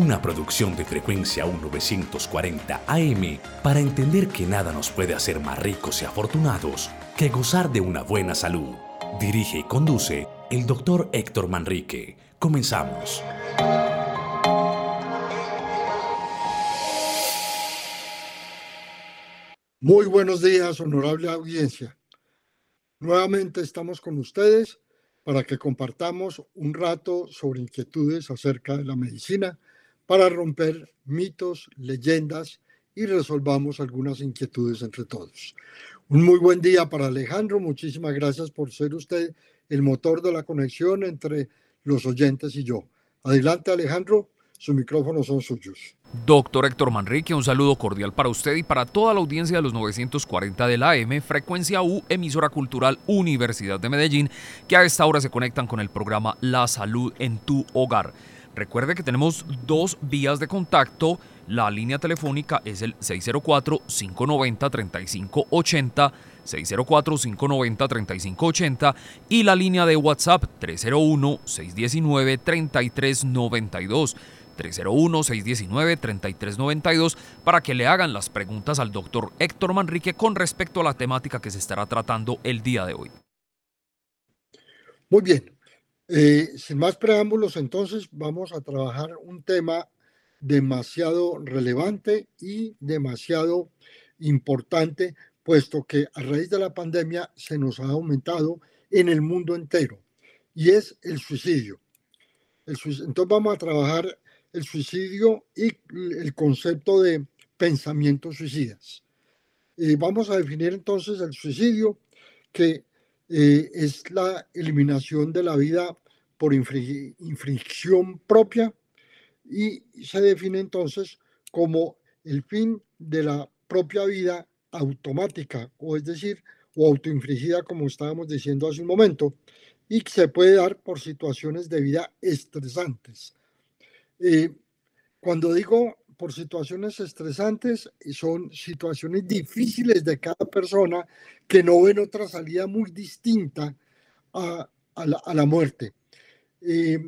una producción de frecuencia 1940 AM para entender que nada nos puede hacer más ricos y afortunados que gozar de una buena salud. Dirige y conduce el doctor Héctor Manrique. Comenzamos. Muy buenos días, honorable audiencia. Nuevamente estamos con ustedes para que compartamos un rato sobre inquietudes acerca de la medicina, para romper mitos, leyendas y resolvamos algunas inquietudes entre todos. Un muy buen día para Alejandro, muchísimas gracias por ser usted el motor de la conexión entre los oyentes y yo. Adelante Alejandro, sus micrófonos son suyos. Doctor Héctor Manrique, un saludo cordial para usted y para toda la audiencia de los 940 de la AM, Frecuencia U, emisora cultural Universidad de Medellín, que a esta hora se conectan con el programa La Salud en tu Hogar. Recuerde que tenemos dos vías de contacto. La línea telefónica es el 604-590-3580, 604-590-3580 y la línea de WhatsApp 301-619-3392. 301-619-3392 para que le hagan las preguntas al doctor Héctor Manrique con respecto a la temática que se estará tratando el día de hoy. Muy bien. Eh, sin más preámbulos, entonces vamos a trabajar un tema demasiado relevante y demasiado importante, puesto que a raíz de la pandemia se nos ha aumentado en el mundo entero, y es el suicidio. El suicidio. Entonces vamos a trabajar el suicidio y el concepto de pensamientos suicidas. Eh, vamos a definir entonces el suicidio, que eh, es la eliminación de la vida por infracción propia y se define entonces como el fin de la propia vida automática, o es decir, o autoinfligida, como estábamos diciendo hace un momento, y se puede dar por situaciones de vida estresantes. Eh, cuando digo por situaciones estresantes, son situaciones difíciles de cada persona que no ven otra salida muy distinta a, la, muerte. Eh,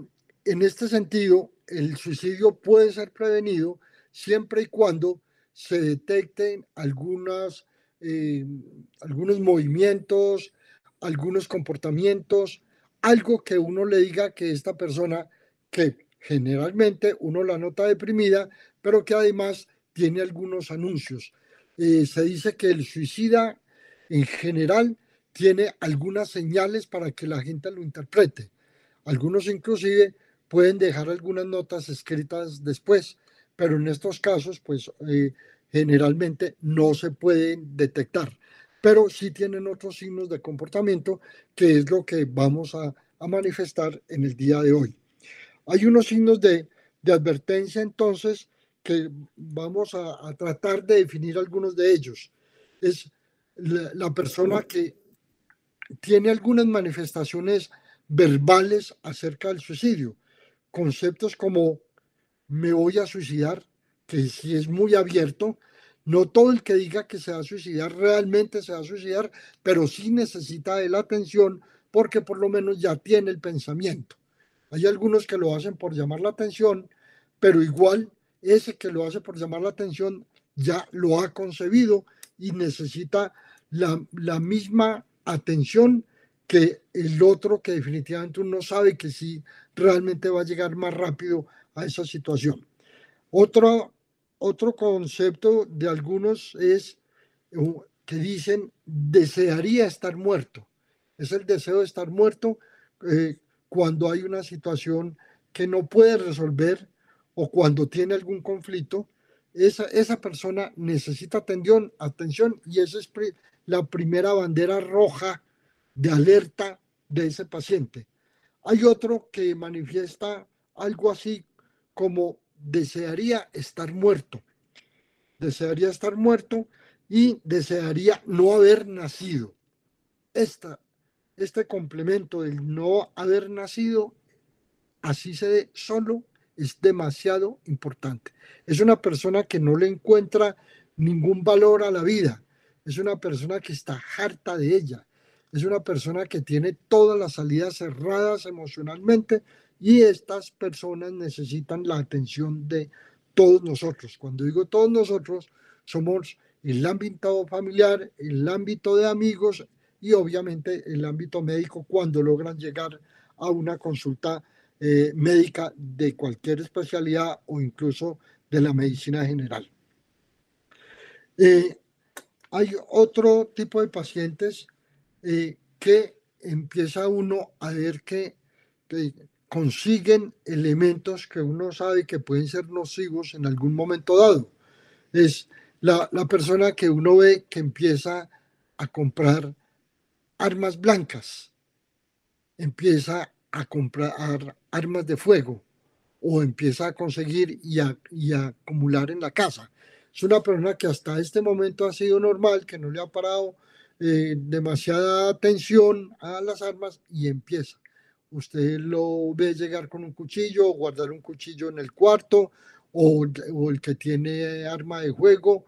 en este sentido, el suicidio puede ser prevenido siempre y cuando se detecten algunas, eh, algunos movimientos, algunos comportamientos, algo que uno le diga que esta persona que generalmente uno la nota deprimida, pero que además tiene algunos anuncios. Eh, se dice que el suicida en general tiene algunas señales para que la gente lo interprete. Algunos inclusive pueden dejar algunas notas escritas después, pero en estos casos, pues eh, generalmente no se pueden detectar, pero sí tienen otros signos de comportamiento, que es lo que vamos a manifestar en el día de hoy. Hay unos signos de, advertencia entonces que vamos a, tratar de definir algunos de ellos. Es la, persona que tiene algunas manifestaciones verbales acerca del suicidio. Conceptos como me voy a suicidar, que si es muy abierto, no todo el que diga que se va a suicidar realmente se va a suicidar, pero sí necesita de la atención porque por lo menos ya tiene el pensamiento. Hay algunos que lo hacen por llamar la atención, pero igual ese que lo hace por llamar la atención ya lo ha concebido y necesita la, misma atención que el otro que definitivamente uno sabe que sí realmente va a llegar más rápido a esa situación. Otro, otro concepto de algunos es que dicen desearía estar muerto. Es el deseo de estar muerto eh, cuando hay una situación que no puede resolver o cuando tiene algún conflicto, esa, esa persona necesita atención, atención y esa es la primera bandera roja de alerta de ese paciente. Hay otro que manifiesta algo así como desearía estar muerto. Desearía estar muerto y desearía no haber nacido. Esta, este complemento del no haber nacido, así se ve solo, es demasiado importante. Es una persona que no le encuentra ningún valor a la vida. Es una persona que está harta de ella. Es una persona que tiene todas las salidas cerradas emocionalmente y estas personas necesitan la atención de todos nosotros. Cuando digo todos nosotros, somos el ámbito familiar, el ámbito de amigos y obviamente el ámbito médico cuando logran llegar a una consulta eh, médica de cualquier especialidad o incluso de la medicina general. Eh, hay otro tipo de pacientes eh, que empieza uno a ver que, consiguen elementos que uno sabe que pueden ser nocivos en algún momento dado. Es la, la persona que uno ve que empieza a comprar armas blancas, empieza a comprar armas de fuego o empieza a conseguir y a, y a acumular en la casa es una persona que hasta este momento ha sido normal, que no le ha parado eh, demasiada atención a las armas y empieza. Usted lo ve llegar con un cuchillo, o guardar un cuchillo en el cuarto, o, el que tiene arma de juego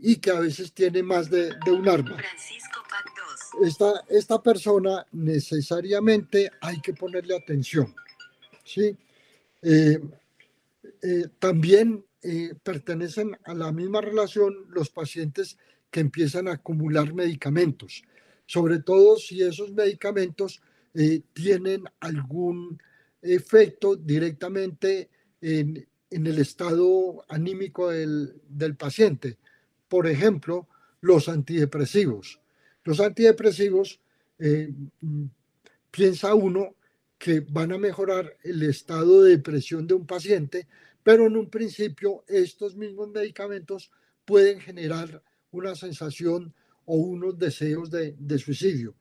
y que a veces tiene más de, un arma. Esta, esta persona necesariamente hay que ponerle atención. ¿sí? Eh, eh, también eh, pertenecen a la misma relación los pacientes que empiezan a acumular medicamentos, sobre todo si esos medicamentos eh, tienen algún efecto directamente en, el estado anímico del, paciente. Por ejemplo, los antidepresivos. Los antidepresivos, eh, piensa uno que van a mejorar el estado de depresión de un paciente, pero en un principio estos mismos medicamentos pueden generar una sensación o unos deseos de, suicidio.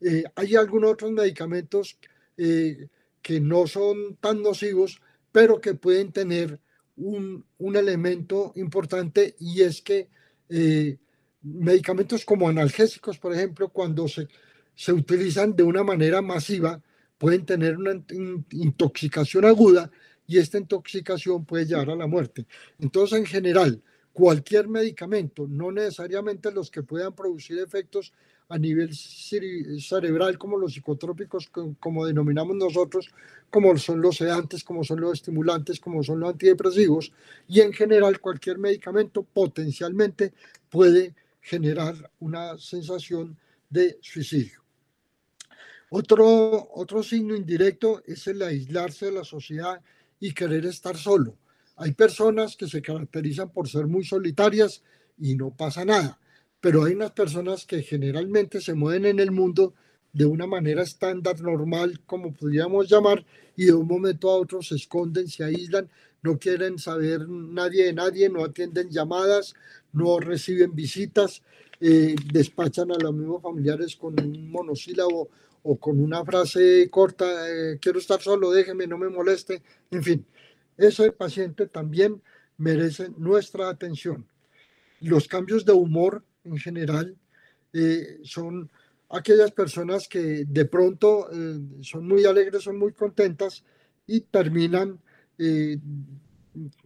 Eh, hay algunos otros medicamentos eh, que no son tan nocivos, pero que pueden tener un, elemento importante y es que eh, medicamentos como analgésicos, por ejemplo, cuando se, se utilizan de una manera masiva, pueden tener una intoxicación aguda y esta intoxicación puede llevar a la muerte. Entonces, en general, cualquier medicamento, no necesariamente los que puedan producir efectos a nivel cerebral como los psicotrópicos, como denominamos nosotros, como son los sedantes, como son los estimulantes, como son los antidepresivos, y en general cualquier medicamento potencialmente puede generar una sensación de suicidio. Otro, otro signo indirecto es el aislarse de la sociedad y querer estar solo. Hay personas que se caracterizan por ser muy solitarias y no pasa nada, pero hay unas personas que generalmente se mueven en el mundo de una manera estándar, normal, como podríamos llamar, y de un momento a otro se esconden, se aíslan, no quieren saber nadie de nadie, no atienden llamadas, no reciben visitas, eh, despachan a los mismos familiares con un monosílabo o con una frase corta, eh, quiero estar solo, déjeme, no me moleste, en fin, ese paciente también merece nuestra atención. Los cambios de humor en general eh, son aquellas personas que de pronto eh, son muy alegres, son muy contentas y terminan,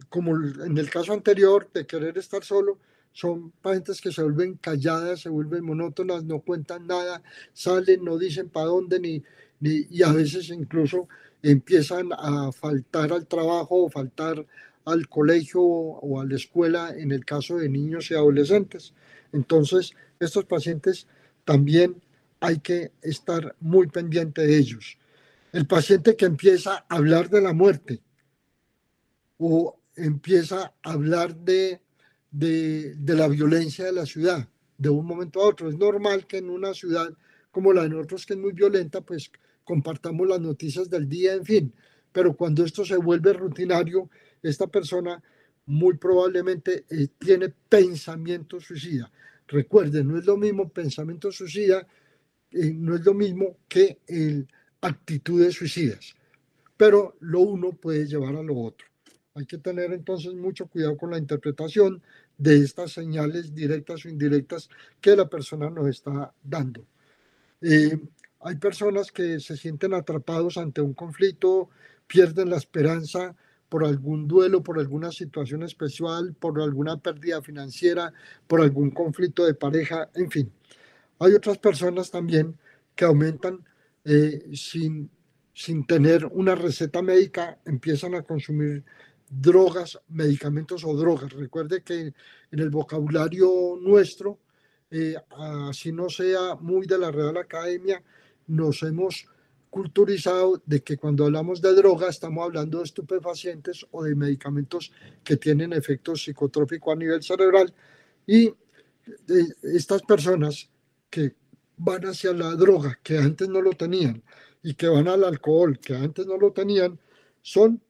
como en el caso anterior, de querer estar solo, son pacientes que se vuelven calladas, se vuelven monótonas, no cuentan nada, salen, no dicen para dónde, ni, y a veces incluso empiezan a faltar al trabajo o faltar al colegio o a la escuela en el caso de niños y adolescentes. Entonces, estos pacientes también hay que estar muy pendiente de ellos. El paciente que empieza a hablar de la muerte o empieza a hablar de de, la violencia de la ciudad de un momento a otro. Es normal que en una ciudad como la de nosotros, que es muy violenta, pues compartamos las noticias del día, en fin. Pero cuando esto se vuelve rutinario, esta persona muy probablemente eh, tiene pensamiento suicida. Recuerden, no es lo mismo pensamiento suicida, eh, no es lo mismo que el, actitudes suicidas, pero lo uno puede llevar a lo otro. Hay que tener entonces mucho cuidado con la interpretación de estas señales directas o indirectas que la persona nos está dando. Eh, hay personas que se sienten atrapados ante un conflicto, pierden la esperanza por algún duelo, por alguna situación especial, por alguna pérdida financiera, por algún conflicto de pareja, en fin. Hay otras personas también que aumentan eh, sin, sin tener una receta médica, empiezan a consumir drogas, medicamentos o drogas. Recuerde que en el vocabulario nuestro, eh, así no sea muy de la Real Academia, nos hemos culturizado de que cuando hablamos de droga estamos hablando de estupefacientes o de medicamentos que tienen efectos psicotrópicos a nivel cerebral y estas personas que van hacia la droga que antes no lo tenían y que van al alcohol que antes no lo tenían son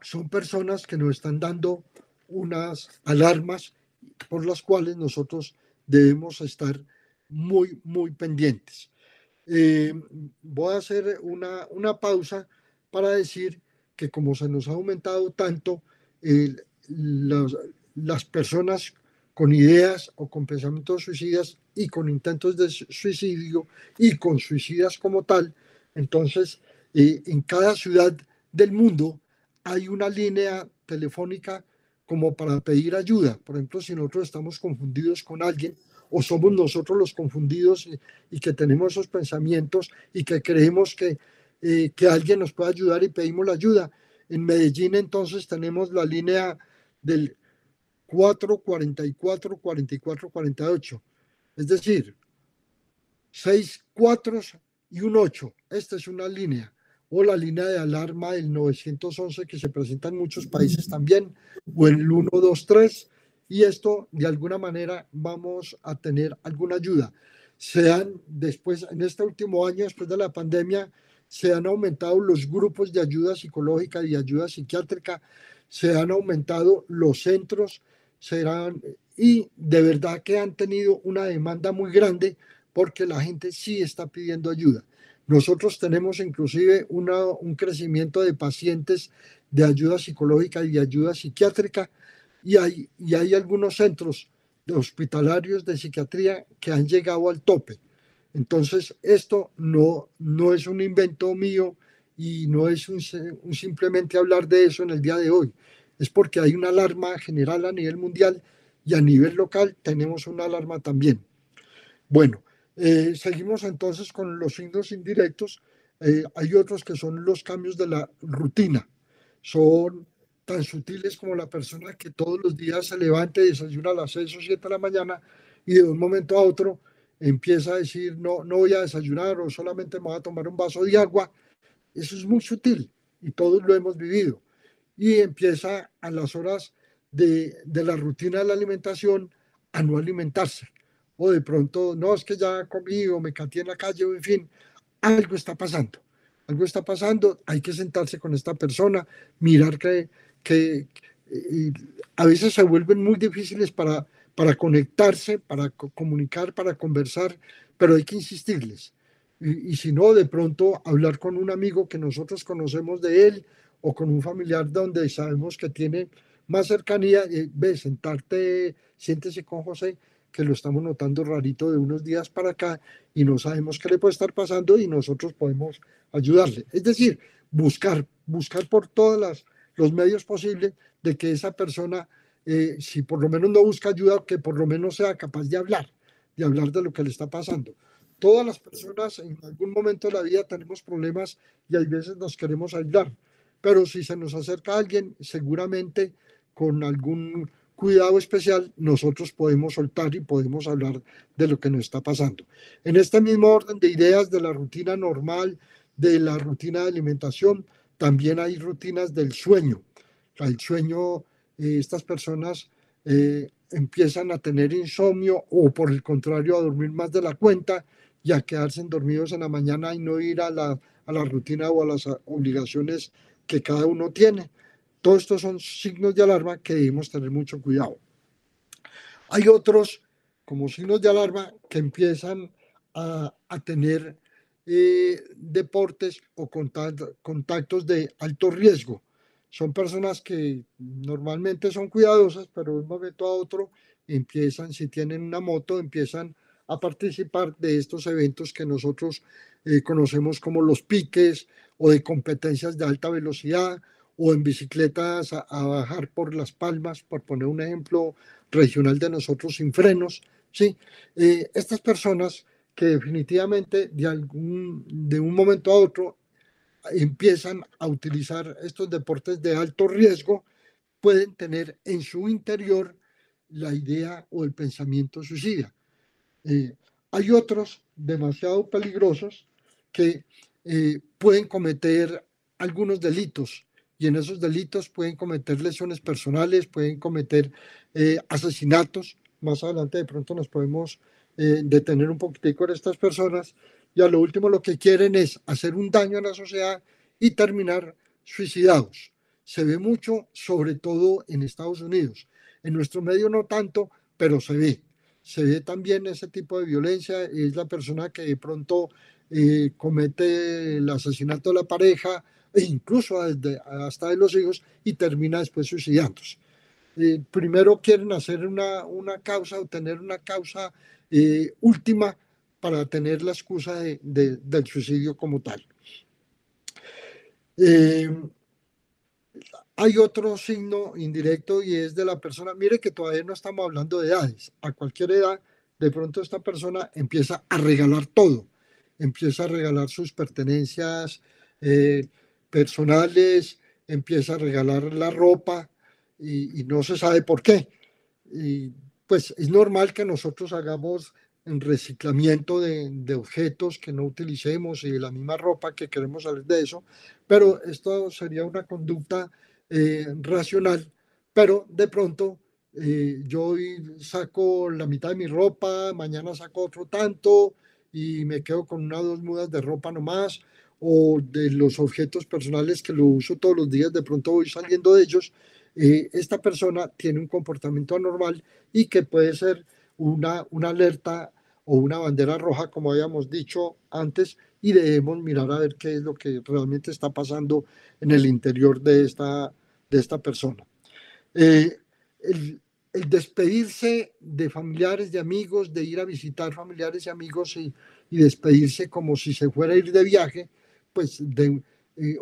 son personas que nos están dando unas alarmas por las cuales nosotros debemos estar muy, muy pendientes. Eh, voy a hacer una, una, pausa para decir que como se nos ha aumentado tanto las personas con ideas o con pensamientos suicidas y con intentos de suicidio y con suicidas como tal, entonces eh, en cada ciudad del mundo hay una línea telefónica como para pedir ayuda. Por ejemplo, si nosotros estamos confundidos con alguien o somos nosotros los confundidos y, que tenemos esos pensamientos y que creemos que, eh, que alguien nos puede ayudar y pedimos la ayuda. En Medellín entonces tenemos la línea del 444 44 48, es decir, 6 4 y un 8. Esta es una línea o la línea de alarma del 911 que se presenta en muchos países también, o el 123, y esto de alguna manera vamos a tener alguna ayuda. Se han, después, en este último año, después de la pandemia, se han aumentado los grupos de ayuda psicológica y ayuda psiquiátrica, se han aumentado los centros, serán, y de verdad que han tenido una demanda muy grande porque la gente sí está pidiendo ayuda. Nosotros tenemos inclusive un crecimiento de pacientes de ayuda psicológica y de ayuda psiquiátrica y hay, y hay algunos centros hospitalarios de psiquiatría que han llegado al tope. Entonces, esto no, no es un invento mío y no es un, simplemente hablar de eso en el día de hoy. Es porque hay una alarma general a nivel mundial y a nivel local tenemos una alarma también. Bueno, eh, seguimos entonces con los signos indirectos. Eh, hay otros que son los cambios de la rutina. Son tan sutiles como la persona que todos los días se levanta y desayuna a las 6 o 7 de la mañana y de un momento a otro empieza a decir no, no voy a desayunar o solamente me voy a tomar un vaso de agua. Eso es muy sutil y todos lo hemos vivido. Y empieza a las horas de, de la rutina de la alimentación a no alimentarse o de pronto, no, es que ya comí o me caté en la calle, o en fin, algo está pasando, algo está pasando, hay que sentarse con esta persona, mirar que, que a veces se vuelven muy difíciles para, para conectarse, para comunicar, para conversar, pero hay que insistirles. Y, si no, de pronto hablar con un amigo que nosotros conocemos de él o con un familiar donde sabemos que tiene más cercanía, eh, ve, sentarte, siéntese con José, que lo estamos notando rarito de unos días para acá y no sabemos qué le puede estar pasando y nosotros podemos ayudarle. Es decir, buscar, buscar por todos los medios posibles de que esa persona, eh, si por lo menos no busca ayuda, que por lo menos sea capaz de hablar, de hablar de lo que le está pasando. Todas las personas en algún momento de la vida tenemos problemas y hay veces nos queremos ayudar, pero si se nos acerca alguien, seguramente con algún cuidado especial, nosotros podemos soltar y podemos hablar de lo que nos está pasando. En este mismo orden de ideas de la rutina normal, de la rutina de alimentación, también hay rutinas del sueño. El sueño, eh, estas personas eh, empiezan a tener insomnio o por el contrario a dormir más de la cuenta y a quedarse dormidos en la mañana y no ir a la, a la rutina o a las obligaciones que cada uno tiene. Todos estos son signos de alarma que debemos tener mucho cuidado. Hay otros como signos de alarma que empiezan a, tener eh, deportes o contactos de alto riesgo. son personas que normalmente son cuidadosas, pero de un momento a otro empiezan, si tienen una moto, empiezan a participar de estos eventos que nosotros eh, conocemos como los piques o de competencias de alta velocidad o en bicicletas a, bajar por las palmas, por poner un ejemplo regional de nosotros sin frenos. ¿sí? Eh, estas personas que definitivamente de, algún, de un momento a otro empiezan a utilizar estos deportes de alto riesgo, pueden tener en su interior la idea o el pensamiento suicida. Eh, hay otros demasiado peligrosos que eh, pueden cometer algunos delitos y en esos delitos pueden cometer lesiones personales, pueden cometer eh, asesinatos. Más adelante de pronto nos podemos detener un poquitico en estas personas y a lo último lo que quieren es hacer un daño a la sociedad y terminar suicidados. Se ve mucho, sobre todo en Estados Unidos. En nuestro medio no tanto, pero se ve se ve también ese tipo de violencia, es la persona que de pronto eh, comete el asesinato de la pareja e incluso hasta de los hijos y termina después suicidándose. Eh, primero quieren hacer una, una causa o tener una causa eh, última para tener la excusa de, del suicidio como tal. Hay otro signo indirecto y es de la persona, mire que todavía no estamos hablando de edades, a cualquier edad, de pronto esta persona empieza a regalar todo, empieza a regalar sus pertenencias eh, personales, empieza a regalar la ropa y, no se sabe por qué. Y pues es normal que nosotros hagamos en reciclamiento de, objetos que no utilicemos y de la misma ropa que queremos salir de eso, pero esto sería una conducta eh, racional, pero de pronto eh, yo hoy saco la mitad de mi ropa, mañana saco otro tanto y me quedo con una o dos mudas de ropa nomás o de los objetos personales que lo uso todos los días, de pronto voy saliendo de ellos, eh, esta persona tiene un comportamiento anormal y que puede ser una, una alerta o una bandera roja, como habíamos dicho antes, y debemos mirar a ver qué es lo que realmente está pasando en el interior de esta de esta persona. Eh, el, despedirse de familiares, de amigos, de ir a visitar familiares y amigos y, despedirse como si se fuera a ir de viaje, pues de, eh,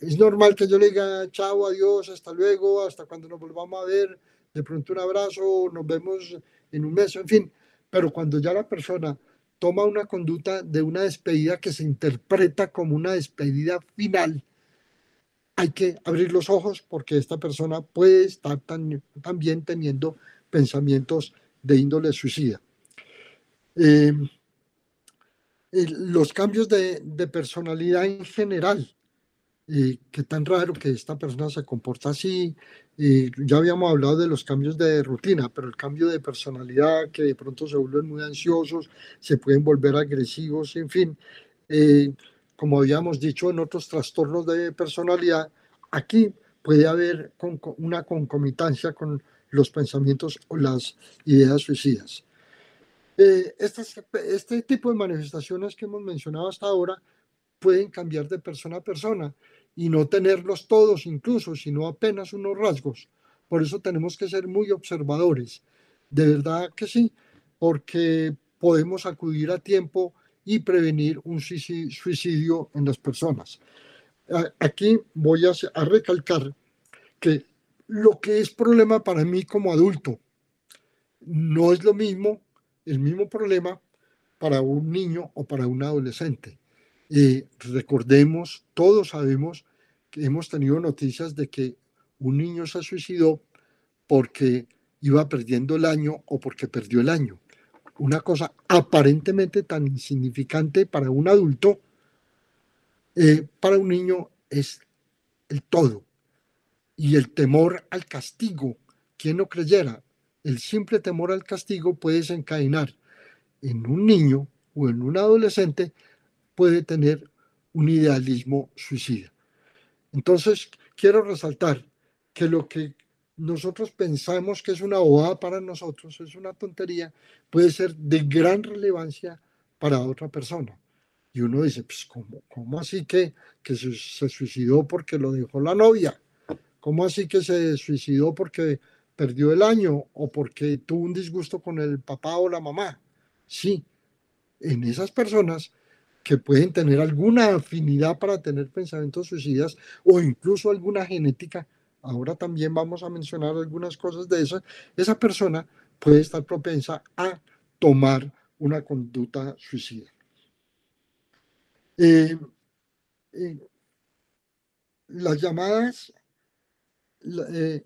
es normal que yo le diga chao, adiós, hasta luego, hasta cuando nos volvamos a ver, de pronto un abrazo, nos vemos en un mes, en fin, pero cuando ya la persona toma una conducta de una despedida que se interpreta como una despedida final, hay que abrir los ojos porque esta persona puede estar también teniendo pensamientos de índole suicida. Eh, los cambios de, personalidad en general, eh, que tan raro que esta persona se comporta así. Eh, ya habíamos hablado de los cambios de rutina, pero el cambio de personalidad, que de pronto se vuelven muy ansiosos, se pueden volver agresivos, en fin como habíamos dicho en otros trastornos de personalidad, aquí puede haber una concomitancia con los pensamientos o las ideas suicidas. Eh, este tipo de manifestaciones que hemos mencionado hasta ahora pueden cambiar de persona a persona y no tenerlos todos incluso, sino apenas unos rasgos. Por eso tenemos que ser muy observadores. De verdad que sí, porque podemos acudir a tiempo y prevenir un suicidio en las personas. Aquí voy a, recalcar que lo que es problema para mí como adulto no es lo mismo, el mismo problema para un niño o para un adolescente. recordemos, todos sabemos que hemos tenido noticias de que un niño se suicidó porque iba perdiendo el año o porque perdió el año una cosa aparentemente tan insignificante para un adulto, eh, para un niño es el todo. Y el temor al castigo, quien no creyera, el simple temor al castigo puede desencadenar en un niño o en un adolescente, puede tener un idealismo suicida. Entonces, quiero resaltar que lo que nosotros pensamos que es una bobada para nosotros, es una tontería, puede ser de gran relevancia para otra persona. Y uno dice, pues, ¿cómo, cómo así que, que se, se, suicidó porque lo dejó la novia? ¿Cómo así que se suicidó porque perdió el año o porque tuvo un disgusto con el papá o la mamá? Sí, en esas personas que pueden tener alguna afinidad para tener pensamientos suicidas o incluso alguna genética, ahora también vamos a mencionar algunas cosas de eso, esa persona puede estar propensa a tomar una conducta suicida. Eh, eh, las llamadas, eh,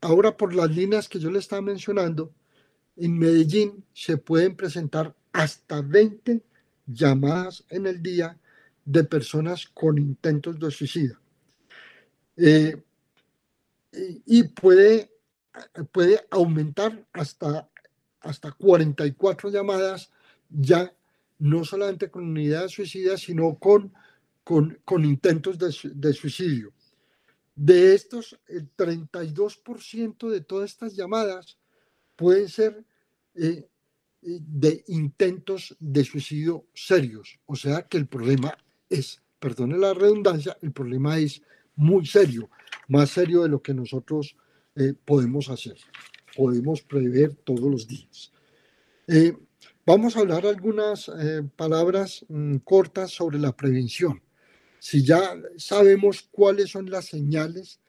ahora por las líneas que yo le estaba mencionando, en Medellín se pueden presentar hasta 20 llamadas en el día de personas con intentos de suicida. Eh, y puede, puede aumentar hasta, hasta 44 llamadas ya no solamente con unidades suicidas, sino con, con, con intentos de, de, suicidio. De estos, el 32% de todas estas llamadas pueden ser eh, de intentos de suicidio serios. O sea que el problema es, perdone la redundancia, el problema es muy serio, más serio de lo que nosotros eh, podemos hacer, podemos prever todos los días. Eh, vamos a hablar algunas eh, palabras mm, cortas sobre la prevención. Si ya sabemos cuáles son las señales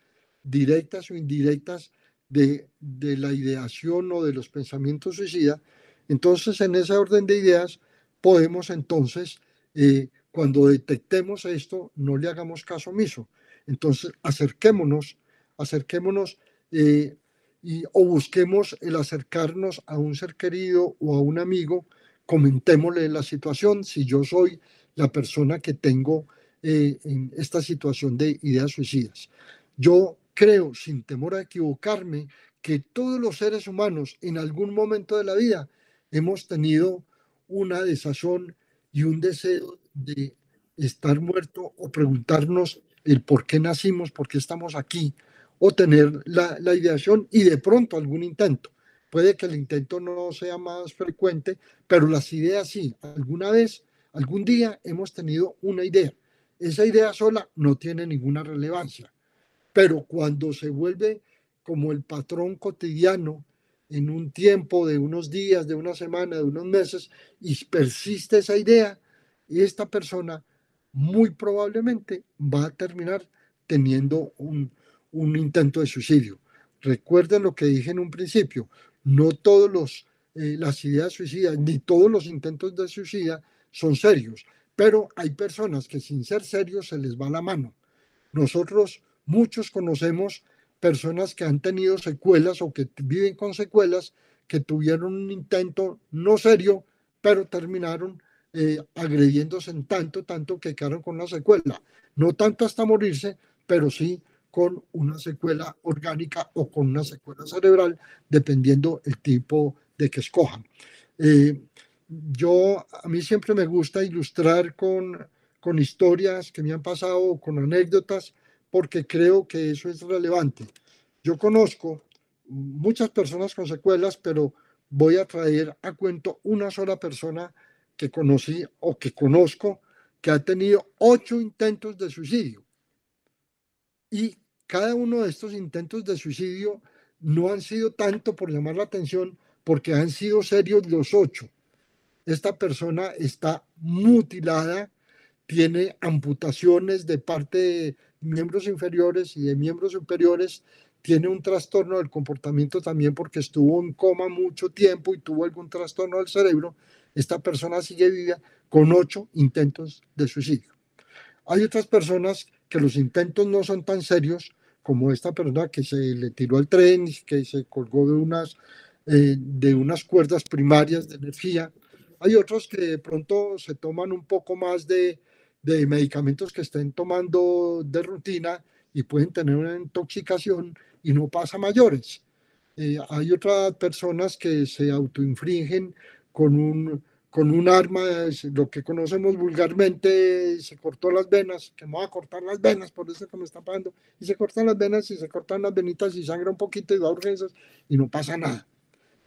directas o indirectas de, de la ideación o de los pensamientos suicidas, entonces, en ese orden de ideas, podemos entonces, eh, cuando detectemos esto, no le hagamos caso omiso. Entonces, acerquémonos, acerquémonos eh, y, o busquemos el acercarnos a un ser querido o a un amigo, comentémosle la situación, si yo soy la persona que tengo eh, en esta situación de ideas suicidas. Yo creo, sin temor a equivocarme, que todos los seres humanos en algún momento de la vida hemos tenido una desazón y un deseo de estar muerto o preguntarnos el por qué nacimos, por qué estamos aquí, o tener la, la, ideación y de pronto algún intento. Puede que el intento no sea más frecuente, pero las ideas sí. Alguna vez, algún día hemos tenido una idea. Esa idea sola no tiene ninguna relevancia, pero cuando se vuelve como el patrón cotidiano en un tiempo de unos días, de una semana, de unos meses, y persiste esa idea, esta persona muy probablemente va a terminar teniendo un, intento de suicidio. Recuerden lo que dije en un principio, no todos los eh, las ideas suicidas ni todos los intentos de suicida son serios, pero hay personas que sin ser serios se les va la mano. Nosotros muchos conocemos personas que han tenido secuelas o que viven con secuelas, que tuvieron un intento no serio, pero terminaron eh, agrediéndose en tanto, tanto que quedaron con una secuela. No tanto hasta morirse, pero sí con una secuela orgánica o con una secuela cerebral, dependiendo el tipo de que escojan. Eh, yo, a mí siempre me gusta ilustrar con, con historias que me han pasado, con anécdotas, porque creo que eso es relevante. Yo conozco muchas personas con secuelas, pero voy a traer a cuento una sola persona que conocí o que conozco que ha tenido ocho intentos de suicidio. Y cada uno de estos intentos de suicidio no han sido tanto por llamar la atención, porque han sido serios los ocho. Esta persona está mutilada, tiene amputaciones de parte de miembros inferiores y de miembros superiores, tiene un trastorno del comportamiento también porque estuvo en coma mucho tiempo y tuvo algún trastorno del cerebro. Esta persona sigue viva con ocho intentos de suicidio. Hay otras personas que los intentos no son tan serios, como esta persona que se le tiró al tren que se colgó de unas, eh, de unas cuerdas primarias de energía. Hay otros que de pronto se toman un poco más de, de medicamentos que estén tomando de rutina y pueden tener una intoxicación y no pasa mayores. Eh, hay otras personas que se autoinfringen con un, con un arma, lo que conocemos vulgarmente, se cortó las venas, que me va a cortar las venas, por eso que me está pagando, y se cortan las venas y se cortan las venitas y sangra un poquito y da urgencias y no pasa nada,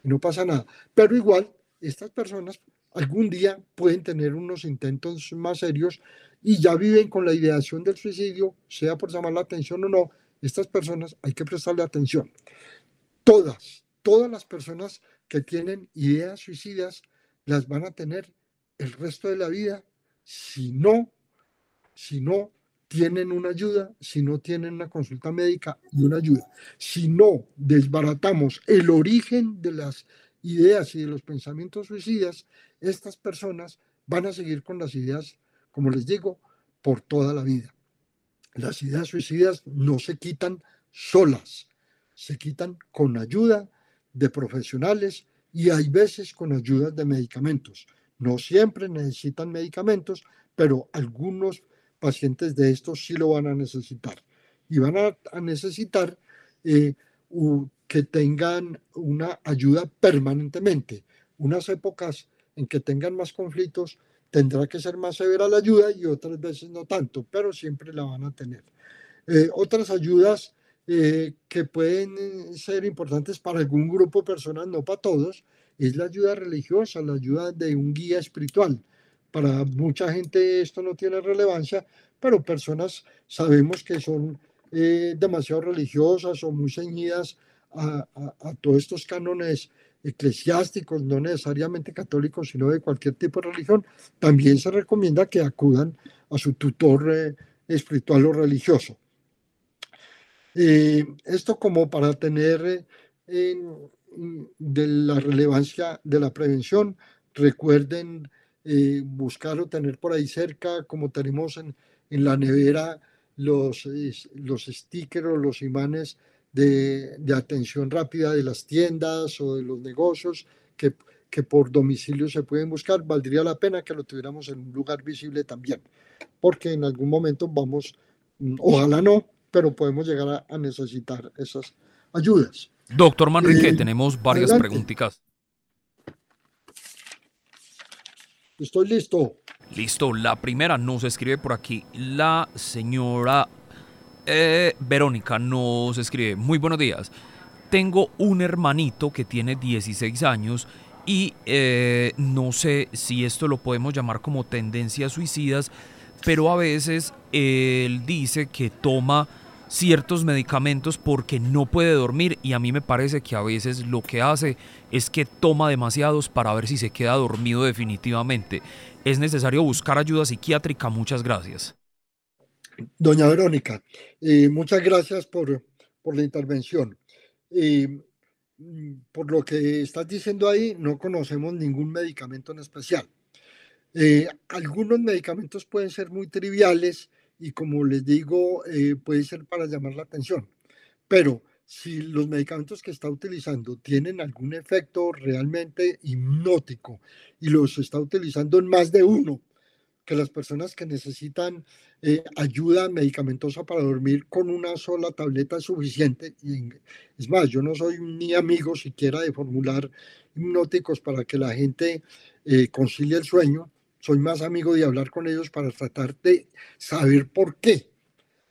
y no pasa nada. Pero igual, estas personas algún día pueden tener unos intentos más serios y ya viven con la ideación del suicidio, sea por llamar la atención o no, estas personas hay que prestarle atención. Todas, todas las personas que tienen ideas suicidas las van a tener el resto de la vida si no, si no tienen una ayuda, si no tienen una consulta médica y una ayuda. Si no desbaratamos el origen de las ideas y de los pensamientos suicidas, estas personas van a seguir con las ideas, como les digo, por toda la vida. Las ideas suicidas no se quitan solas, se quitan con ayuda de profesionales y hay veces con ayuda de medicamentos. No siempre necesitan medicamentos, pero algunos pacientes de estos sí lo van a necesitar. Y van a, necesitar eh, que tengan una ayuda permanentemente. Unas épocas en que tengan más conflictos tendrá que ser más severa la ayuda y otras veces no tanto, pero siempre la van a tener. Eh, otras ayudas eh, que pueden ser importantes para algún grupo de personas, no para todos, es la ayuda religiosa, la ayuda de un guía espiritual. Para mucha gente esto no tiene relevancia, pero personas sabemos que son eh, demasiado religiosas o muy ceñidas a, todos estos cánones eclesiásticos, no necesariamente católicos, sino de cualquier tipo de religión, también se recomienda que acudan a su tutor eh, espiritual o religioso. Eh, esto como para tener de la relevancia de la prevención. Recuerden eh, buscar o tener por ahí cerca, como tenemos en, en la nevera, los, los stickers o los imanes de, de, atención rápida de las tiendas o de los negocios que, que por domicilio se pueden buscar. Valdría la pena que lo tuviéramos en un lugar visible también, porque en algún momento vamos, mm, ojalá no, pero podemos llegar a necesitar esas ayudas. Doctor Manrique, eh, tenemos varias preguntitas. Estoy listo. Listo, la primera nos escribe por aquí la señora eh, Verónica, nos escribe, muy buenos días. Tengo un hermanito que tiene 16 años y eh, no sé si esto lo podemos llamar como tendencias suicidas, pero a veces él dice que toma ciertos medicamentos porque no puede dormir y a mí me parece que a veces lo que hace es que toma demasiados para ver si se queda dormido definitivamente. Es necesario buscar ayuda psiquiátrica. Muchas gracias. Doña Verónica, eh, muchas gracias por, por la intervención. Eh, por lo que estás diciendo ahí, no conocemos ningún medicamento en especial. Eh, algunos medicamentos pueden ser muy triviales, y como les digo, eh, puede ser para llamar la atención. Pero si los medicamentos que está utilizando tienen algún efecto realmente hipnótico y los está utilizando en más de uno, que las personas que necesitan eh, ayuda medicamentosa para dormir con una sola tableta es suficiente. Y es más, yo no soy ni amigo siquiera de formular hipnóticos para que la gente eh, concilie el sueño soy más amigo de hablar con ellos para tratar de saber por qué.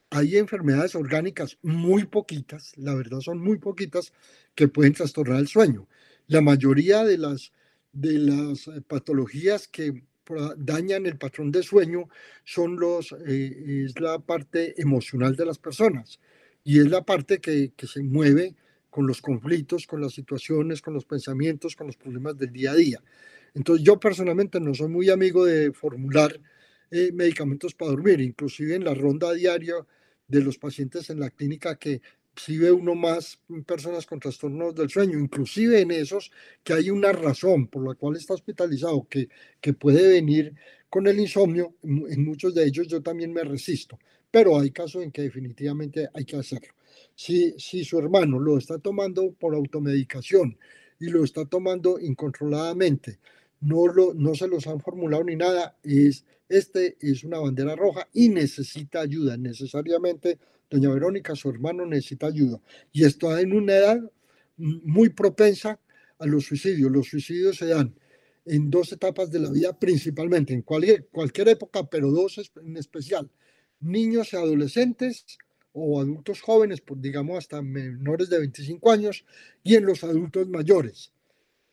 Hay enfermedades orgánicas muy poquitas, la verdad son muy poquitas, que pueden trastornar el sueño. La mayoría de las, de las eh, patologías que dañan el patrón de sueño son los, eh, es la parte emocional de las personas y es la parte que, que se mueve con los conflictos, con las situaciones, con los pensamientos, con los problemas del día a día. Entonces yo personalmente no soy muy amigo de formular eh, medicamentos para dormir, inclusive en la ronda diaria de los pacientes en la clínica que si ve uno más personas con trastornos del sueño, inclusive en esos que hay una razón por la cual está hospitalizado, que, que puede venir con el insomnio, en muchos de ellos yo también me resisto, pero hay casos en que definitivamente hay que hacerlo. Si, si su hermano lo está tomando por automedicación y lo está tomando incontroladamente, no, lo, no se los han formulado ni nada, es, este es una bandera roja y necesita ayuda, necesariamente, doña Verónica, su hermano necesita ayuda. Y está en una edad muy propensa a los suicidios. Los suicidios se dan en dos etapas de la vida principalmente, en cualquier, cualquier época, pero dos en especial. Niños y adolescentes o adultos jóvenes, digamos hasta menores de 25 años, y en los adultos mayores.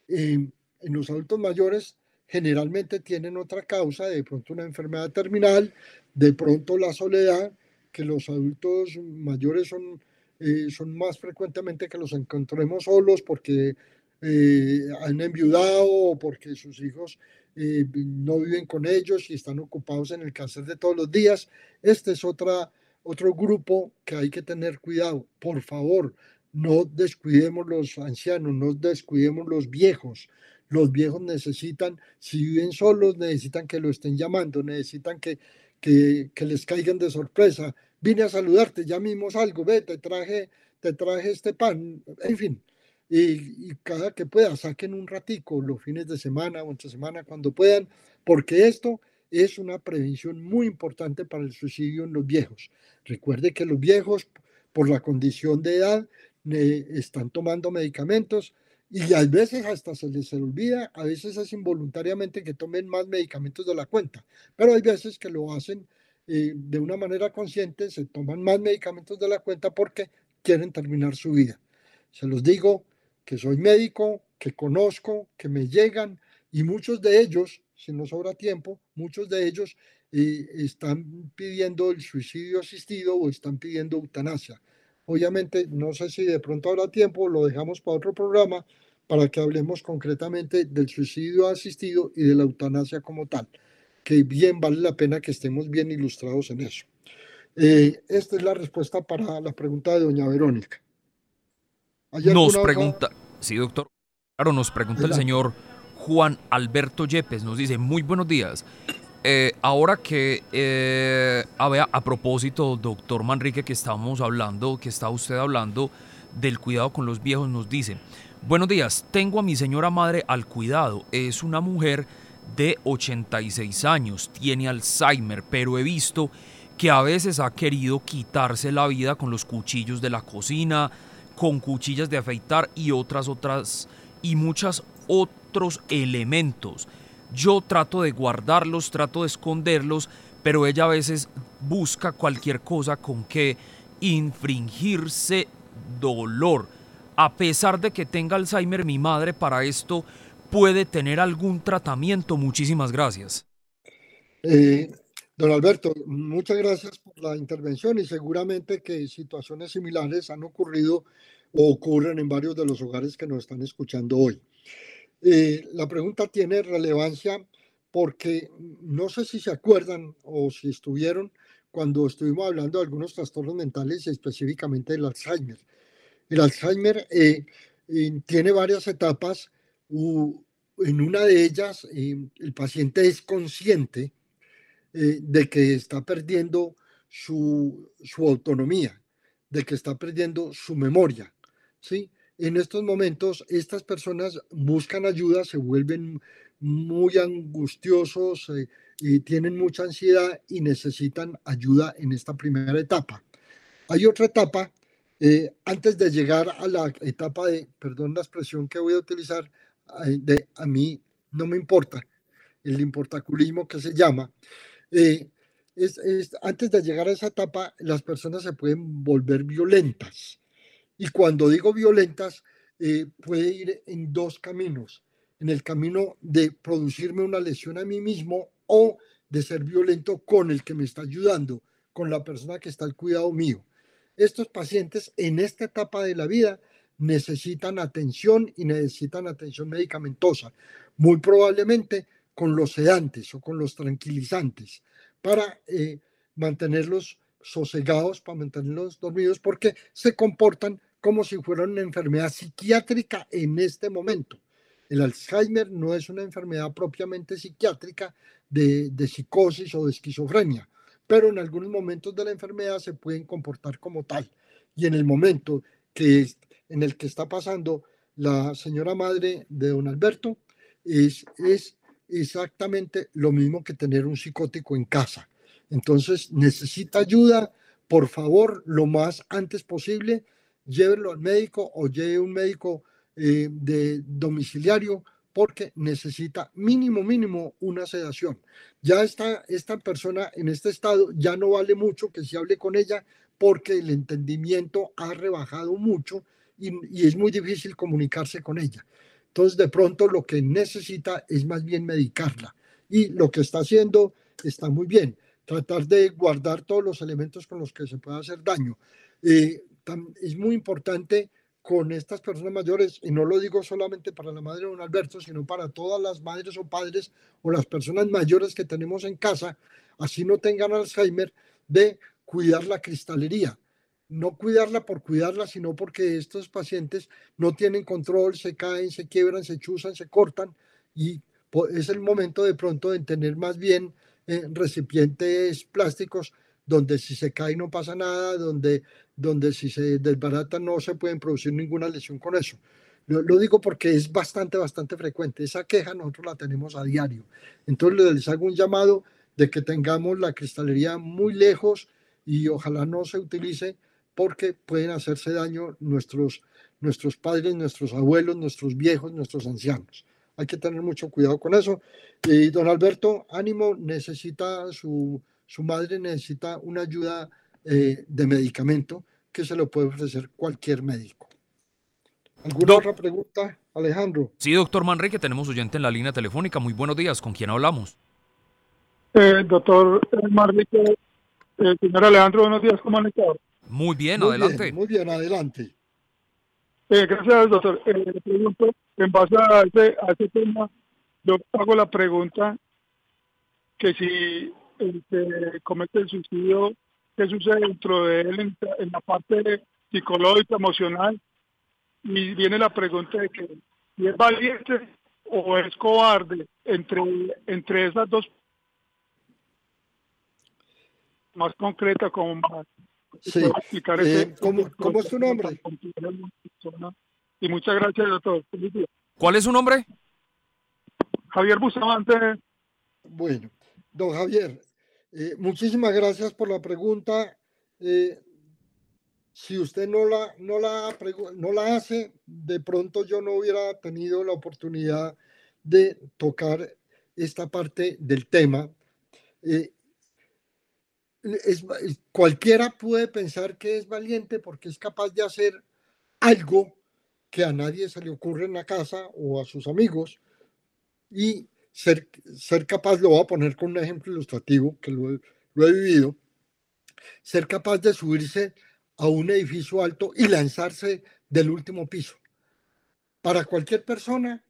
Eh, en los adultos mayores generalmente tienen otra causa, de pronto una enfermedad terminal, de pronto la soledad, que los adultos mayores son, eh, son más frecuentemente que los encontremos solos porque eh, han enviudado o porque sus hijos eh, no viven con ellos y están ocupados en el cáncer de todos los días. Este es otra, otro grupo que hay que tener cuidado. Por favor, no descuidemos los ancianos, no descuidemos los viejos. Los viejos necesitan, si viven solos, necesitan que lo estén llamando, necesitan que, que, les caigan de sorpresa. Vine a saludarte, ya mismo algo, ve, te traje, te traje este pan, en fin. Y, cada que pueda, saquen un ratico los fines de semana o entre semana cuando puedan, porque esto es una prevención muy importante para el suicidio en los viejos. Recuerde que los viejos, por la condición de edad, están tomando medicamentos y a veces hasta se les olvida, a veces es involuntariamente que tomen más medicamentos de la cuenta, pero hay veces que lo hacen eh, de una manera consciente, se toman más medicamentos de la cuenta porque quieren terminar su vida. Se los digo que soy médico, que conozco, que me llegan y muchos de ellos, si no sobra tiempo, muchos de ellos eh, están pidiendo el suicidio asistido o están pidiendo eutanasia. Obviamente, no sé si de pronto habrá tiempo, lo dejamos para otro programa para que hablemos concretamente del suicidio asistido y de la eutanasia como tal, que bien vale la pena que estemos bien ilustrados en eso. Eh, esta es la respuesta para la pregunta de doña Verónica. Nos pregunta, sí doctor, claro, nos pregunta el señor Juan Alberto Yepes, nos dice, muy buenos días. Eh, ahora que, eh, a, a propósito, doctor Manrique, que estamos hablando, que está usted hablando del cuidado con los viejos, nos dice, buenos días, tengo a mi señora madre al cuidado, es una mujer de 86 años, tiene Alzheimer, pero he visto que a veces ha querido quitarse la vida con los cuchillos de la cocina, con cuchillas de afeitar y otras otras y muchos otros elementos. Yo trato de guardarlos, trato de esconderlos, pero ella a veces busca cualquier cosa con que infringirse dolor. A pesar de que tenga Alzheimer, mi madre para esto puede tener algún tratamiento. Muchísimas gracias. Eh, don Alberto, muchas gracias por la intervención y seguramente que situaciones similares han ocurrido o ocurren en varios de los hogares que nos están escuchando hoy. Eh, la pregunta tiene relevancia porque no sé si se acuerdan o si estuvieron cuando estuvimos hablando de algunos trastornos mentales específicamente del Alzheimer. El Alzheimer eh, eh, tiene varias etapas. en una de ellas, el paciente es consciente de que está perdiendo su, su autonomía, de que está perdiendo su memoria. ¿sí? En estos momentos estas personas buscan ayuda, se vuelven muy angustiosos eh, y tienen mucha ansiedad y necesitan ayuda en esta primera etapa. Hay otra etapa, eh, antes de llegar a la etapa de, perdón la expresión que voy a utilizar, eh, de a mí no me importa, el importaculismo que se llama, antes de llegar a esa etapa, las personas se pueden volver violentas y cuando digo violentas, eh, puede ir en dos caminos. En el camino de producirme una lesión a mí mismo o de ser violento con el que me está ayudando, con la persona que está al cuidado mío. Estos pacientes en esta etapa de la vida necesitan atención y necesitan atención medicamentosa, muy probablemente con los sedantes o con los tranquilizantes, para eh, mantenerlos sosegados, para mantenerlos dormidos, porque se comportan como si fuera una enfermedad psiquiátrica en este momento. El Alzheimer no es una enfermedad propiamente psiquiátrica de, psicosis o de esquizofrenia, pero en algunos momentos de la enfermedad se pueden comportar como tal. Y en el momento que en el que está pasando la señora madre de don Alberto, es, es exactamente lo mismo que tener un psicótico en casa. Entonces necesita ayuda, por favor, lo más antes posible llévelo al médico o lleve un médico eh, de domiciliario porque necesita mínimo, mínimo una sedación. Ya está esta persona en este estado, ya no vale mucho que se hable con ella porque el entendimiento ha rebajado mucho y, y es muy difícil comunicarse con ella. Entonces, de pronto lo que necesita es más bien medicarla. Y lo que está haciendo está muy bien. Tratar de guardar todos los elementos con los que se pueda hacer daño. Eh, es muy importante con estas personas mayores, y no lo digo solamente para la madre de don Alberto, sino para todas las madres o padres o las personas mayores que tenemos en casa, así no tengan Alzheimer, de cuidar la cristalería. No cuidarla por cuidarla, sino porque estos pacientes no tienen control, se caen, se quiebran, se chuzan, se cortan y es el momento de pronto de tener más bien eh, recipientes plásticos donde si se cae no pasa nada, donde, donde si se desbarata no se pueden producir ninguna lesión con eso. Lo, digo porque es bastante, bastante frecuente. Esa queja nosotros la tenemos a diario. Entonces les hago un llamado de que tengamos la cristalería muy lejos y ojalá no se utilice porque pueden hacerse daño nuestros, nuestros padres, nuestros abuelos, nuestros viejos, nuestros ancianos. Hay que tener mucho cuidado con eso. Y don Alberto, ánimo, necesita su su madre necesita una ayuda eh, de medicamento que se lo puede ofrecer cualquier médico. ¿Alguna otra pregunta, Alejandro? Sí, doctor Manrique, tenemos oyente en la línea telefónica. Muy buenos días, ¿con quién hablamos? Eh, doctor Manrique, eh, señor Alejandro, buenos días, ¿cómo han estado? Muy bien, adelante. muy bien, adelante. Eh, gracias, doctor. le pregunto, en base a ese, a ese tema, yo hago la pregunta que si el que comete el suicidio, qué sucede dentro de él en, la parte psicológica, emocional. Y viene la pregunta de que si es valiente o es cobarde entre, entre esas dos más concreta como más sí. Eh, ¿cómo, ¿Cómo, es tu nombre? Y muchas gracias a todos. ¿Cuál es su nombre? Javier Bustamante. Bueno, don Javier, eh, muchísimas gracias por la pregunta. Eh, si usted no la, no, la, no la hace, de pronto yo no hubiera tenido la oportunidad de tocar esta parte del tema. Eh, cualquiera puede pensar que es valiente porque es capaz de hacer algo que a nadie se le ocurre en la casa o a sus amigos y ser, ser capaz, lo voy a poner con un ejemplo ilustrativo que lo, lo he vivido, ser capaz de subirse a un edificio alto y lanzarse del último piso. Para cualquier persona,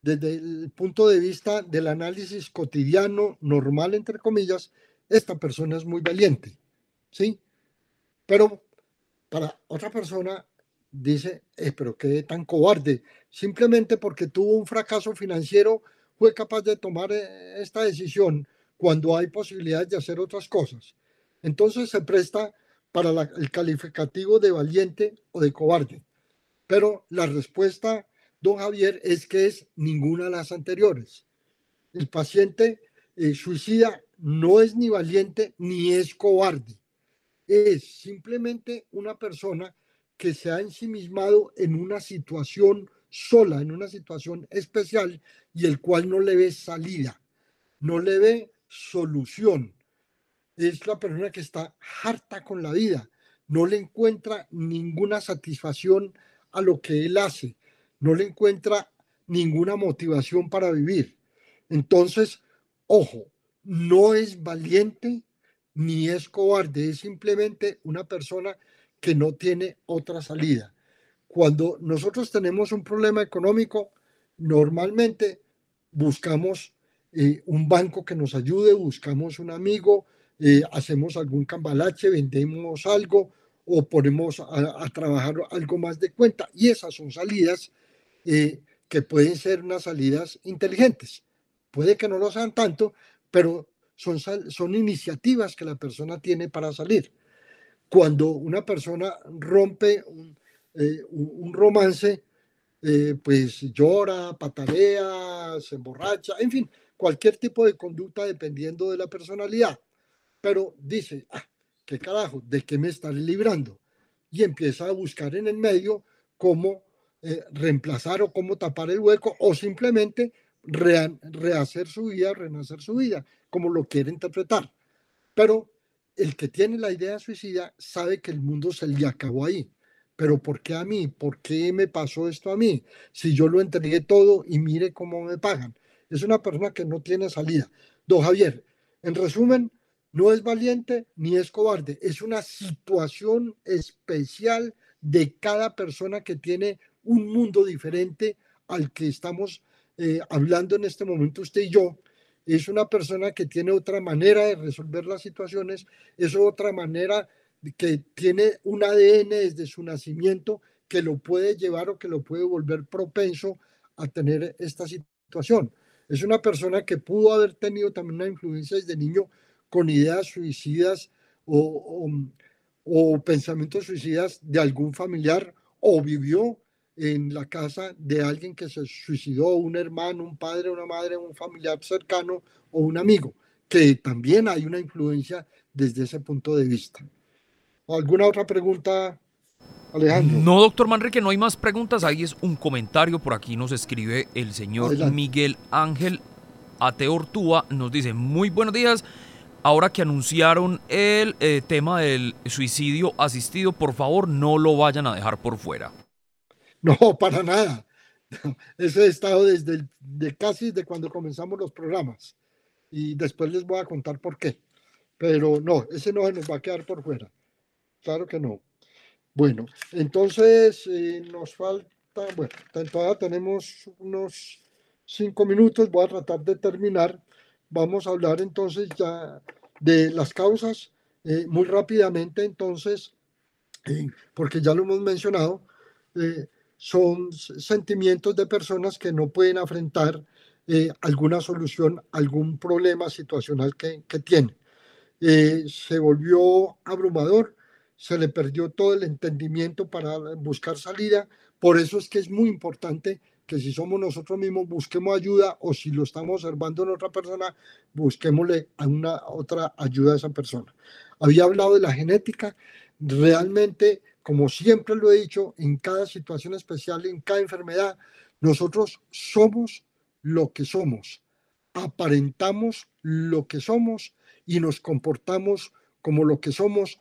desde el punto de vista del análisis cotidiano, normal, entre comillas, esta persona es muy valiente, ¿sí? Pero para otra persona dice, eh, pero qué tan cobarde, simplemente porque tuvo un fracaso financiero fue capaz de tomar eh, esta decisión cuando hay posibilidades de hacer otras cosas. Entonces se presta para el calificativo de valiente o de cobarde. Pero la respuesta, don Javier, es que es ninguna de las anteriores. El paciente eh, suicida no es ni valiente ni es cobarde. Es simplemente una persona que se ha ensimismado en una situación sola, en una situación especial y el cual no le ve salida, no le ve solución. Es la persona que está harta con la vida, no le encuentra ninguna satisfacción a lo que él hace, no le encuentra ninguna motivación para vivir. Entonces, ojo, no es valiente ni es cobarde, es simplemente una persona que no tiene otra salida. Cuando nosotros tenemos un problema económico, normalmente buscamos eh, un banco que nos ayude, buscamos un amigo, eh, hacemos algún cambalache, vendemos algo o ponemos a, trabajar algo más de cuenta. Y esas son salidas eh, que pueden ser unas salidas inteligentes. Puede que no lo sean tanto, pero son, son iniciativas que la persona tiene para salir. Cuando una persona rompe un, un romance, eh, pues llora, patarea, se emborracha, en fin, cualquier tipo de conducta dependiendo de la personalidad. Pero dice, ah, qué carajo, ¿de qué me estaré librando? Y empieza a buscar en el medio cómo eh, reemplazar o cómo tapar el hueco o simplemente rehacer su vida, renacer su vida, como lo quiere interpretar. Pero el que tiene la idea suicida sabe que el mundo se le acabó ahí pero ¿por qué a mí? ¿Por qué me pasó esto a mí? Si yo lo entregué todo y mire cómo me pagan. Es una persona que no tiene salida. Don Javier, en resumen, no es valiente ni es cobarde, es una situación especial de cada persona que tiene un mundo diferente al que estamos eh, hablando en este momento usted y yo. Es una persona que tiene otra manera de resolver las situaciones, es otra manera que tiene un ADN desde su nacimiento que lo puede llevar o que lo puede volver propenso a tener esta situación. Es una persona que pudo haber tenido también una influencia desde niño con ideas suicidas o, o, pensamientos suicidas de algún familiar o vivió en la casa de alguien que se suicidó, un hermano, un padre, una madre, un familiar cercano o un amigo, que también hay una influencia desde ese punto de vista. ¿Alguna otra pregunta, Alejandro? No, doctor Manrique, no hay más preguntas. Ahí es un comentario. Por aquí nos escribe el señor Miguel Ángel Ateortúa. Nos dice, muy buenos días ahora que anunciaron el eh, tema del suicidio asistido, por favor no lo vayan a dejar por fuera. No, para nada. Ese estado desde de casi desde cuando comenzamos los programas. Y después les voy a contar por qué. Pero no, ese no se nos va a quedar por fuera. Claro que no. Bueno, entonces eh, nos falta, bueno, todavía tenemos unos cinco minutos. Voy a tratar de terminar vamos a hablar entonces ya de las causas eh, muy rápidamente entonces, eh, porque ya lo hemos mencionado, eh, son sentimientos de personas que no pueden afrontar alguna solución, algún problema situacional que, que tienen. se volvió abrumador, se le perdió todo el entendimiento para buscar salida, por eso es que es muy importante que si somos nosotros mismos busquemos ayuda o si lo estamos observando en otra persona, busquémosle a una otra ayuda a esa persona. Había hablado de la genética, realmente, como siempre lo he dicho, en cada situación especial, en cada enfermedad, nosotros somos lo que somos, aparentamos lo que somos y nos comportamos como lo que somos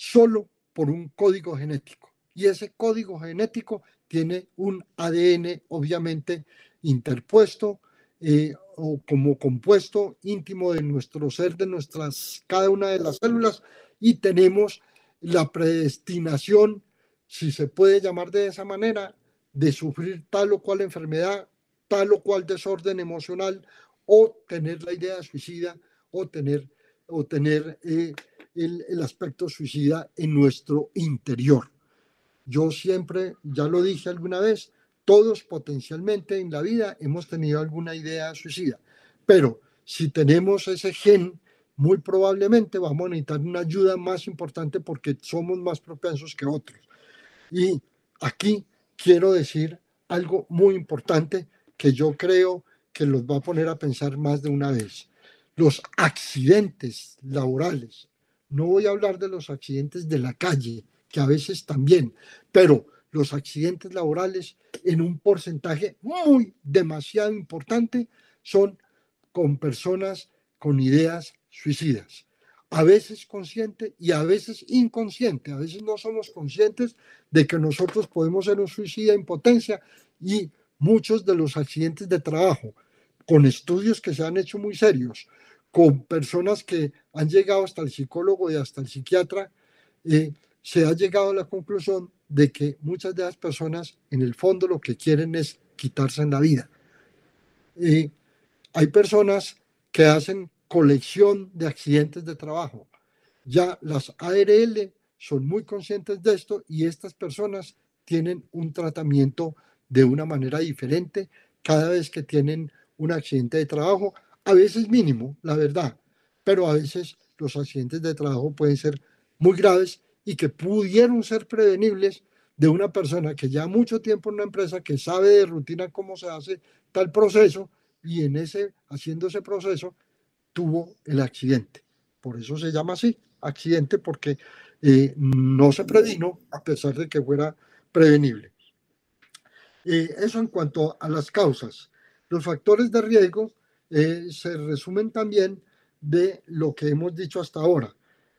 solo por un código genético. Y ese código genético tiene un ADN obviamente interpuesto eh, o como compuesto íntimo de nuestro ser, de nuestras, cada una de las células, y tenemos la predestinación, si se puede llamar de esa manera, de sufrir tal o cual enfermedad, tal o cual desorden emocional, o tener la idea suicida, o tener, o tener eh, el, aspecto suicida en nuestro interior. Yo siempre, ya lo dije alguna vez, todos potencialmente en la vida hemos tenido alguna idea suicida, pero si tenemos ese gen, muy probablemente vamos a necesitar una ayuda más importante porque somos más propensos que otros. Y aquí quiero decir algo muy importante que yo creo que los va a poner a pensar más de una vez. Los accidentes laborales. No voy a hablar de los accidentes de la calle, que a veces también, pero los accidentes laborales en un porcentaje muy demasiado importante son con personas con ideas suicidas. A veces consciente y a veces inconsciente. A veces no somos conscientes de que nosotros podemos ser un suicida en potencia y muchos de los accidentes de trabajo, con estudios que se han hecho muy serios, con personas que han llegado hasta el psicólogo y hasta el psiquiatra, eh, se ha llegado a la conclusión de que muchas de las personas en el fondo lo que quieren es quitarse en la vida. Y hay personas que hacen colección de accidentes de trabajo. Ya las ARL son muy conscientes de esto y estas personas tienen un tratamiento de una manera diferente cada vez que tienen un accidente de trabajo, a veces mínimo, la verdad, pero a veces los accidentes de trabajo pueden ser muy graves y que pudieron ser prevenibles de una persona que ya mucho tiempo en una empresa que sabe de rutina cómo se hace tal proceso y en ese haciendo ese proceso tuvo el accidente. Por eso se llama así, accidente porque eh, no se previno a pesar de que fuera prevenible. Eh, eso en cuanto a las causas. Los factores de riesgo eh, se resumen también de lo que hemos dicho hasta ahora.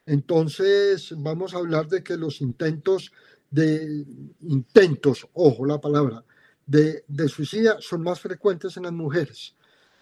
Entonces, vamos a hablar de que los intentos de intentos, ojo la palabra, de, de suicidio son más frecuentes en las mujeres,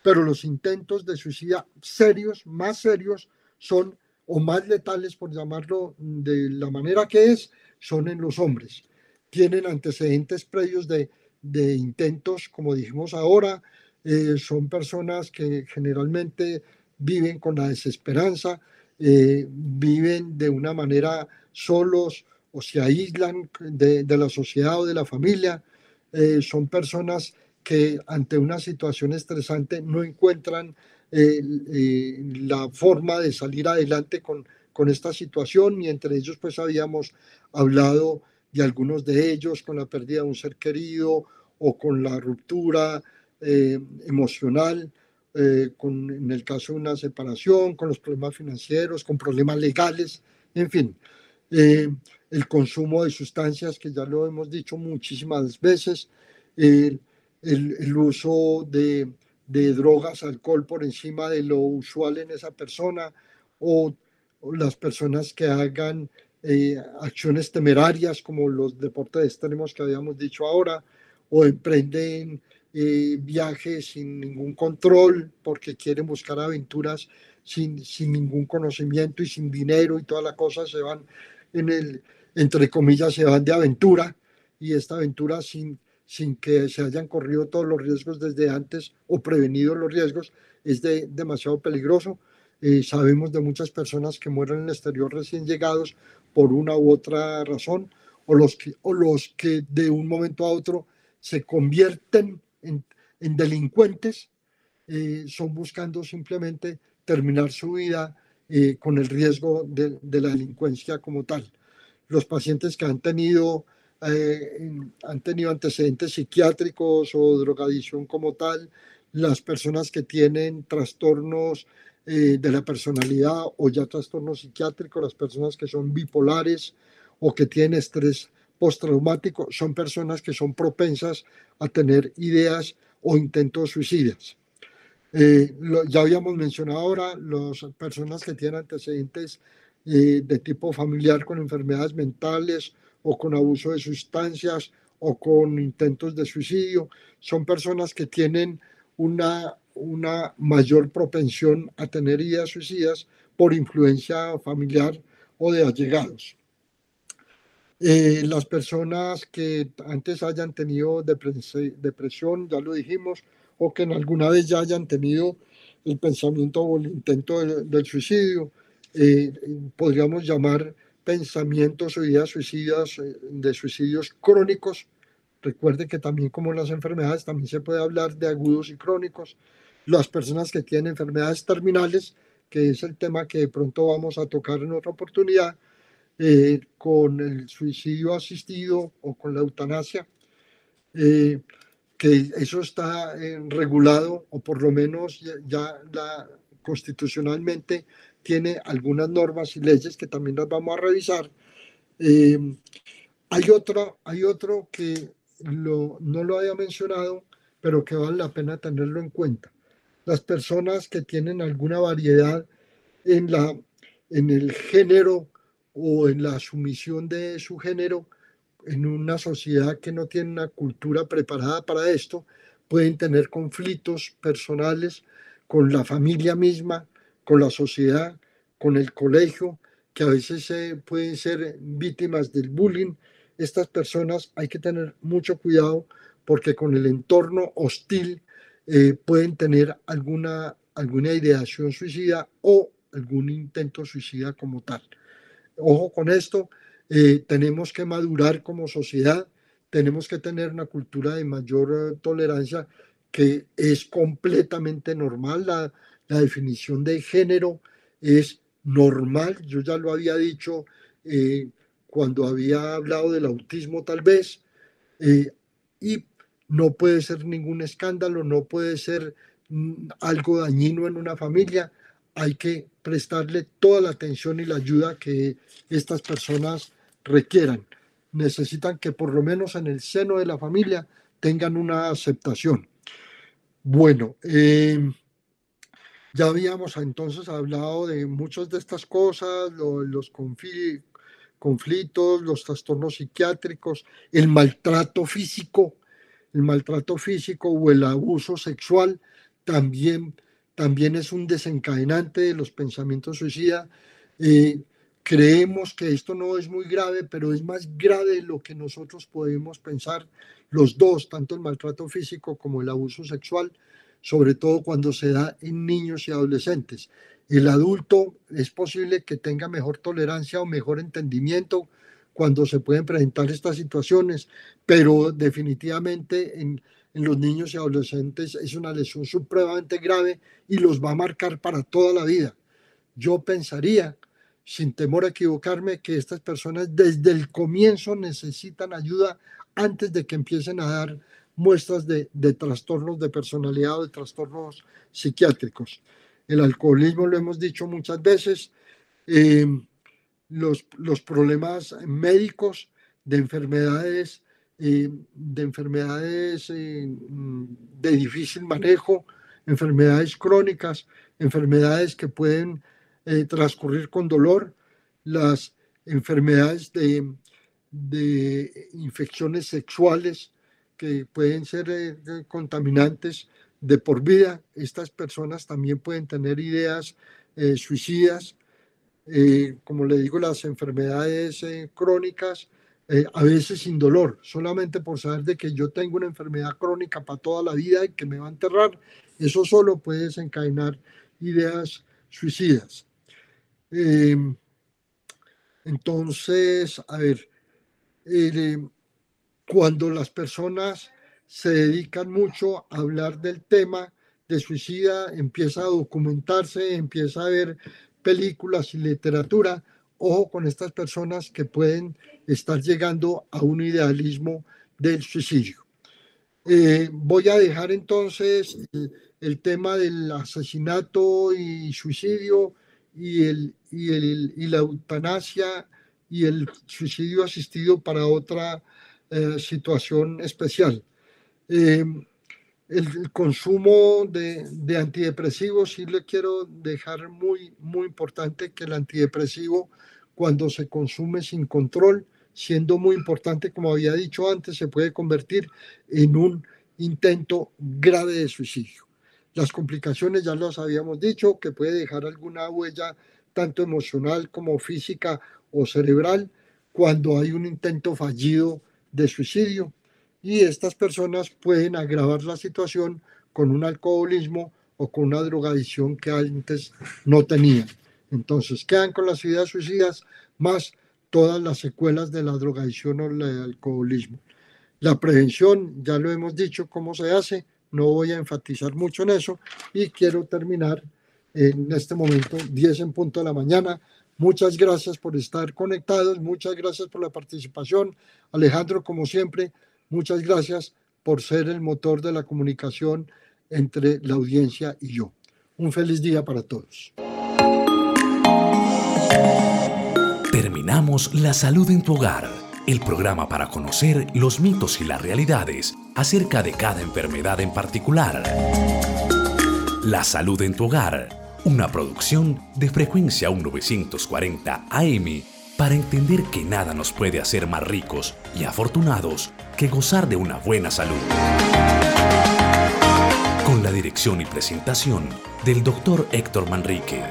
pero los intentos de suicidio serios, más serios, son o más letales, por llamarlo de la manera que es, son en los hombres. Tienen antecedentes previos de, de intentos, como dijimos ahora, eh, son personas que generalmente viven con la desesperanza, eh, viven de una manera solos o se aíslan de, la sociedad o de la familia, eh, son personas que ante una situación estresante no encuentran eh, la forma de salir adelante con, con esta situación y entre ellos pues habíamos hablado de algunos de ellos con la pérdida de un ser querido o con la ruptura eh, emocional, con, en el caso de una separación, con los problemas financieros, con problemas legales, en fin. el consumo de sustancias, que ya lo hemos dicho muchísimas veces, el, el uso de, de drogas, alcohol por encima de lo usual en esa persona o, las personas que hagan eh, acciones temerarias como los deportes extremos que habíamos dicho ahora o emprenden eh, viajes sin ningún control porque quieren buscar aventuras sin, sin ningún conocimiento y sin dinero y toda la cosa se van en el, entre comillas, se van de aventura y esta aventura sin, sin que se hayan corrido todos los riesgos desde antes o prevenido los riesgos, es de, demasiado peligroso. Eh, sabemos de muchas personas que mueren en el exterior recién llegados por una u otra razón, o los que, o los que de un momento a otro se convierten en, en delincuentes, eh, son buscando simplemente terminar su vida eh, con el riesgo de, de la delincuencia como tal. Los pacientes que han tenido eh, han tenido antecedentes psiquiátricos o drogadicción como tal, las personas que tienen trastornos eh, de la personalidad o ya trastornos psiquiátricos, las personas que son bipolares o que tienen estrés postraumático, son personas que son propensas a tener ideas o intentos suicidas. Eh, ya habíamos mencionado ahora las personas que tienen antecedentes de tipo familiar con enfermedades mentales o con abuso de sustancias o con intentos de suicidio. Son personas que tienen una, una mayor propensión a tener ideas suicidas por influencia familiar o de allegados. Eh, las personas que antes hayan tenido depresión, ya lo dijimos, o que en alguna vez ya hayan tenido el pensamiento o el intento del suicidio, eh, podríamos llamar pensamientos o ideas suicidas, eh, de suicidios crónicos. Recuerde que también como las enfermedades, también se puede hablar de agudos y crónicos. Las personas que tienen enfermedades terminales, que es el tema que de pronto vamos a tocar en otra oportunidad, eh, con el suicidio asistido o con la eutanasia, eh, que eso está regulado o por lo menos ya, ya la, constitucionalmente tiene algunas normas y leyes que también las vamos a revisar. Eh, hay, otro, hay otro que lo, no lo había mencionado, pero que vale la pena tenerlo en cuenta. Las personas que tienen alguna variedad en, la, en el género o en la sumisión de su género en una sociedad que no tiene una cultura preparada para esto, pueden tener conflictos personales con la familia misma, con la sociedad, con el colegio, que a veces pueden ser víctimas del bullying. Estas personas hay que tener mucho cuidado porque con el entorno hostil eh, pueden tener alguna, alguna ideación suicida o algún intento suicida como tal. Ojo con esto, eh, tenemos que madurar como sociedad, tenemos que tener una cultura de mayor eh, tolerancia que es completamente normal. La, definición de género es normal, yo ya lo había dicho eh, cuando había hablado del autismo tal vez, y no puede ser ningún escándalo, no puede ser mm, algo dañino en una familia, hay que prestarle toda la atención y la ayuda que estas personas requieran. Necesitan que por lo menos en el seno de la familia tengan una aceptación. Bueno, eh, ya habíamos entonces hablado de muchas de estas cosas, los conflictos, los trastornos psiquiátricos, el maltrato físico, el maltrato físico o el abuso sexual también, también es un desencadenante de los pensamientos suicidas. Eh, creemos que esto no es muy grave, pero es más grave lo que nosotros podemos pensar los dos, tanto el maltrato físico como el abuso sexual, sobre todo cuando se da en niños y adolescentes. El adulto es posible que tenga mejor tolerancia o mejor entendimiento cuando se pueden presentar estas situaciones, pero definitivamente en, en los niños y adolescentes es una lesión supremamente grave y los va a marcar para toda la vida. Yo pensaría, sin temor a equivocarme, que estas personas desde el comienzo necesitan ayuda antes de que empiecen a dar muestras de, de trastornos de personalidad o de trastornos psiquiátricos el alcoholismo, lo hemos dicho muchas veces, eh, los, los, problemas médicos de enfermedades, eh, de enfermedades eh, de difícil manejo, enfermedades crónicas, enfermedades que pueden transcurrir con dolor, las enfermedades de, de infecciones sexuales que pueden ser contaminantes de por vida. Estas personas también pueden tener ideas eh, suicidas, eh, como le digo, las enfermedades eh, a veces sin dolor, solamente por saber de que yo tengo una enfermedad crónica para toda la vida y que me va a enterrar, eso solo puede desencadenar ideas suicidas. entonces, a ver, cuando las personas se dedican mucho a hablar del tema de suicida, empieza a documentarse, empieza a ver películas y literatura. Ojo con estas personas que pueden estar llegando a un idealismo del suicidio. Eh, voy a dejar entonces el, tema del asesinato y suicidio y, el, y, el, y la eutanasia y el suicidio asistido para otra eh, situación especial. Eh, el, consumo de, de, antidepresivos, sí le quiero dejar muy, muy importante que el antidepresivo, cuando se consume sin control, siendo muy importante, como había dicho antes, se puede convertir en un intento grave de suicidio. Las complicaciones ya las habíamos dicho, que puede dejar alguna huella tanto emocional como física o cerebral cuando hay un intento fallido de suicidio y estas personas pueden agravar la situación con un alcoholismo o con una drogadicción que antes no tenían. Entonces quedan con las ideas suicidas más todas las secuelas de la drogadicción o el alcoholismo. La prevención, ya lo hemos dicho cómo se hace, no voy a enfatizar mucho en eso y quiero terminar en este momento, 10 en punto de la mañana. Muchas gracias por estar conectados, muchas gracias por la participación. Alejandro, como siempre, Muchas gracias por ser el motor de la comunicación entre la audiencia y yo. Un feliz día para todos. Terminamos La Salud en tu Hogar, el programa para conocer los mitos y las realidades acerca de cada enfermedad en particular. La Salud en tu Hogar, una producción de frecuencia 1940 AM para entender que nada nos puede hacer más ricos y afortunados que gozar de una buena salud. Con la dirección y presentación del Dr. Héctor Manrique.